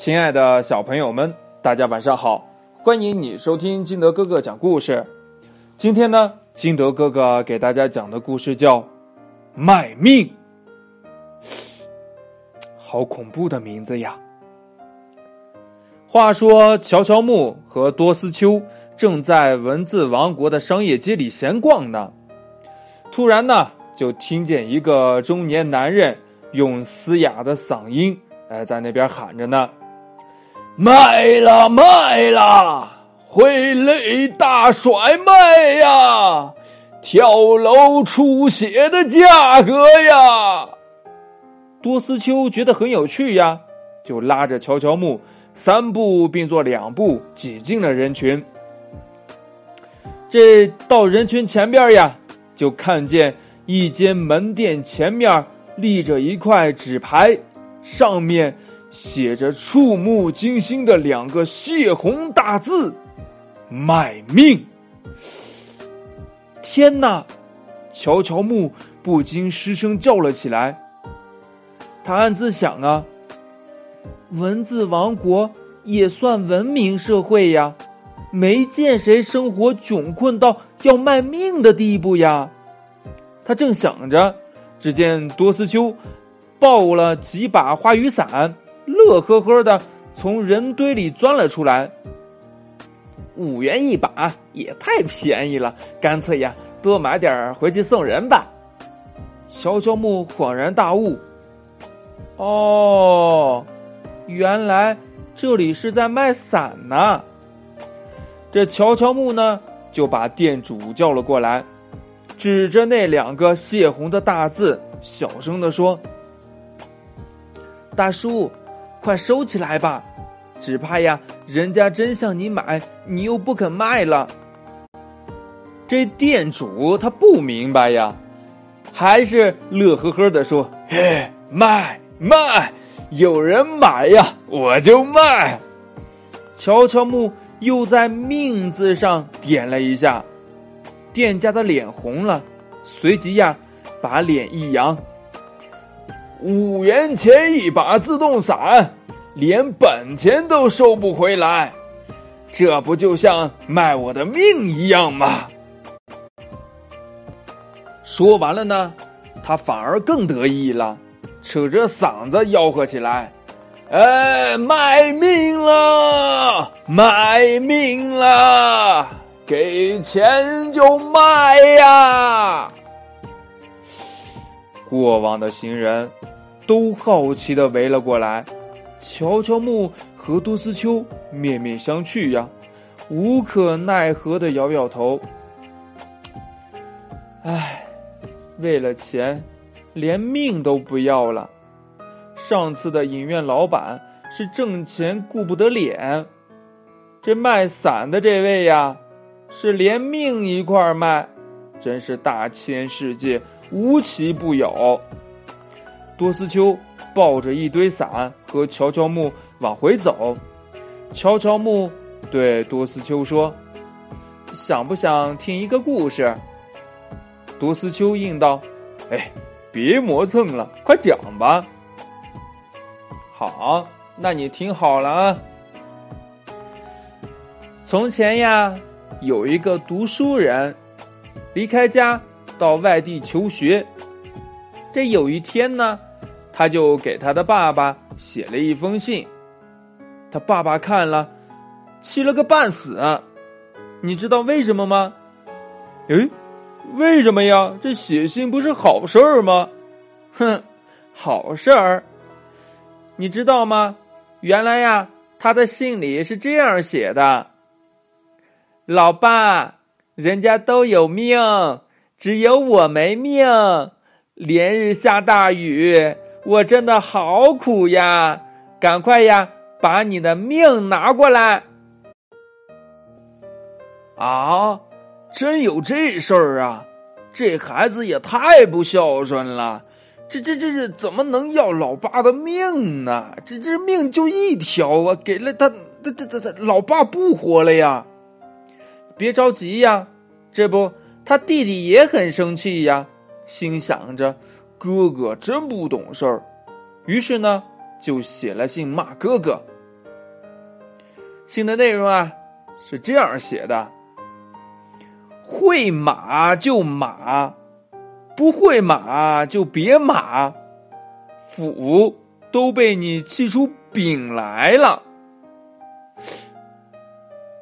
亲爱的小朋友们，大家晚上好！欢迎你收听金德哥哥讲故事。今天呢，金德哥哥给大家讲的故事叫《卖命》，好恐怖的名字呀！话说，乔乔木和多斯秋正在文字王国的商业街里闲逛呢，突然呢，就听见一个中年男人用嘶哑的嗓音，哎，在那边喊着呢。卖了卖了，挥泪大甩卖呀！跳楼出血的价格呀！多斯秋觉得很有趣呀，就拉着乔乔木三步并作两步挤进了人群。这到人群前边呀，就看见一间门店前面立着一块纸牌，上面。写着触目惊心的两个血红大字：“卖命！”天哪！乔乔木不禁失声叫了起来。他暗自想啊：“文字王国也算文明社会呀，没见谁生活窘困到要卖命的地步呀。”他正想着，只见多斯秋抱了几把花雨伞。乐呵呵的从人堆里钻了出来，五元一把也太便宜了，干脆呀多买点回去送人吧。乔乔木恍然大悟，哦，原来这里是在卖伞呢。这乔乔木呢就把店主叫了过来，指着那两个血红的大字，小声的说：“大叔。”快收起来吧，只怕呀，人家真向你买，你又不肯卖了。这店主他不明白呀，还是乐呵呵的说：“嘿，卖卖，有人买呀，我就卖。”乔乔木又在“命”字上点了一下，店家的脸红了，随即呀，把脸一扬。五元钱一把自动伞，连本钱都收不回来，这不就像卖我的命一样吗？说完了呢，他反而更得意了，扯着嗓子吆喝起来：“哎，卖命了，卖命了，给钱就卖呀！”过往的行人。都好奇的围了过来，乔乔木和多斯丘面面相觑呀，无可奈何的摇摇头。唉，为了钱，连命都不要了。上次的影院老板是挣钱顾不得脸，这卖伞的这位呀，是连命一块卖，真是大千世界无奇不有。多斯秋抱着一堆伞和乔乔木往回走，乔乔木对多斯秋说：“想不想听一个故事？”多斯秋应道：“哎，别磨蹭了，快讲吧。”好，那你听好了啊。从前呀，有一个读书人，离开家到外地求学。这有一天呢。他就给他的爸爸写了一封信，他爸爸看了，气了个半死。你知道为什么吗？诶，为什么呀？这写信不是好事儿吗？哼，好事儿。你知道吗？原来呀，他的信里是这样写的：“老爸，人家都有命，只有我没命，连日下大雨。”我真的好苦呀！赶快呀，把你的命拿过来！啊，真有这事儿啊！这孩子也太不孝顺了！这这这这怎么能要老爸的命呢？这这命就一条啊！给了他，他他他他老爸不活了呀！别着急呀，这不他弟弟也很生气呀，心想着。哥哥真不懂事儿，于是呢，就写了信骂哥哥。信的内容啊是这样写的：会马就马，不会马就别马，斧都被你气出柄来了。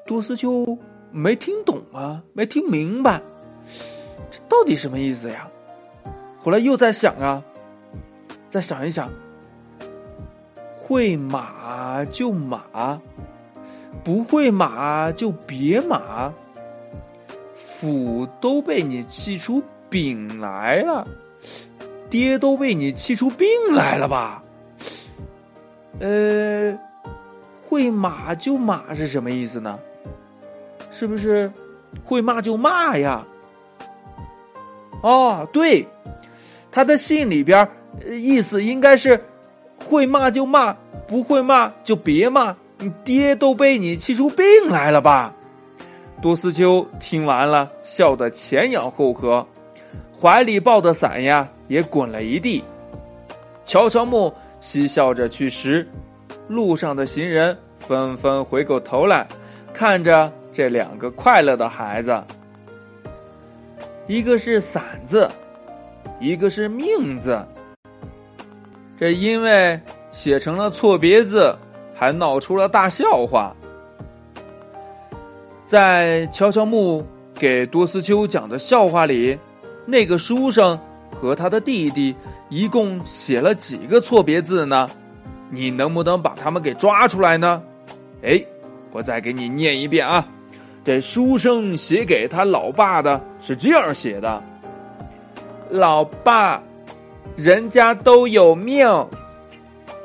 多斯丘没听懂啊，没听明白，这到底什么意思呀？后来又在想啊，再想一想，会马就马，不会马就别马，府都被你气出柄来了，爹都被你气出病来了吧？呃，会马就马是什么意思呢？是不是会骂就骂呀？哦，对，他的信里边意思应该是会骂就骂，不会骂就别骂。你爹都被你气出病来了吧？多斯秋听完了，笑得前仰后合，怀里抱的伞呀也滚了一地。乔乔木嬉笑着去时，路上的行人纷纷回过头来看着。这两个快乐的孩子，一个是伞字，一个是命字。这因为写成了错别字，还闹出了大笑话。在乔乔木给多斯秋讲的笑话里，那个书生和他的弟弟一共写了几个错别字呢？你能不能把他们给抓出来呢？哎，我再给你念一遍啊。这书生写给他老爸的是这样写的：“老爸，人家都有命，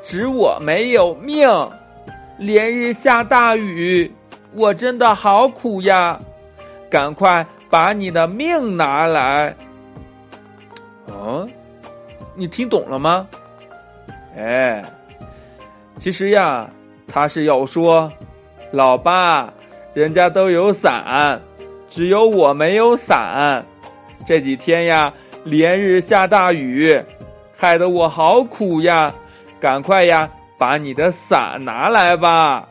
只我没有命。连日下大雨，我真的好苦呀！赶快把你的命拿来。”哦，你听懂了吗？哎，其实呀，他是要说，老爸。人家都有伞，只有我没有伞。这几天呀，连日下大雨，害得我好苦呀！赶快呀，把你的伞拿来吧。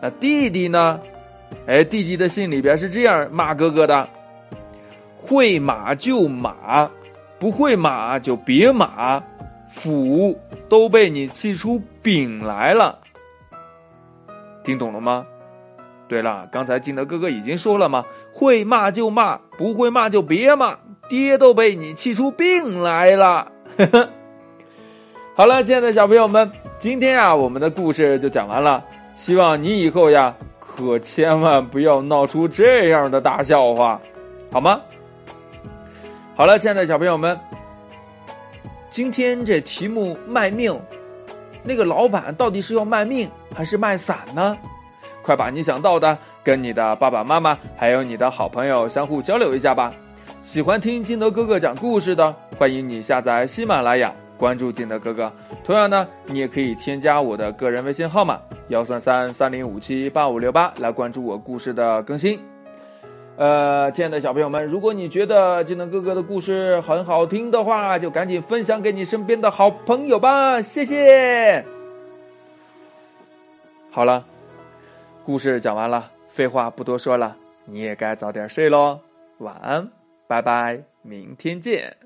那弟弟呢？哎，弟弟的信里边是这样骂哥哥的：会马就马，不会马就别马，斧都被你气出柄来了。听懂了吗？对了，刚才金德哥哥已经说了嘛，会骂就骂，不会骂就别骂，爹都被你气出病来了。好了，亲爱的小朋友们，今天啊，我们的故事就讲完了。希望你以后呀，可千万不要闹出这样的大笑话，好吗？好了，亲爱的小朋友们，今天这题目卖命，那个老板到底是要卖命还是卖伞呢？快把你想到的跟你的爸爸妈妈还有你的好朋友相互交流一下吧。喜欢听金德哥哥讲故事的，欢迎你下载喜马拉雅，关注金德哥哥。同样呢，你也可以添加我的个人微信号码幺三三三零五七八五六八来关注我故事的更新。呃，亲爱的小朋友们，如果你觉得金德哥哥的故事很好听的话，就赶紧分享给你身边的好朋友吧。谢谢。好了。故事讲完了，废话不多说了，你也该早点睡喽。晚安，拜拜，明天见。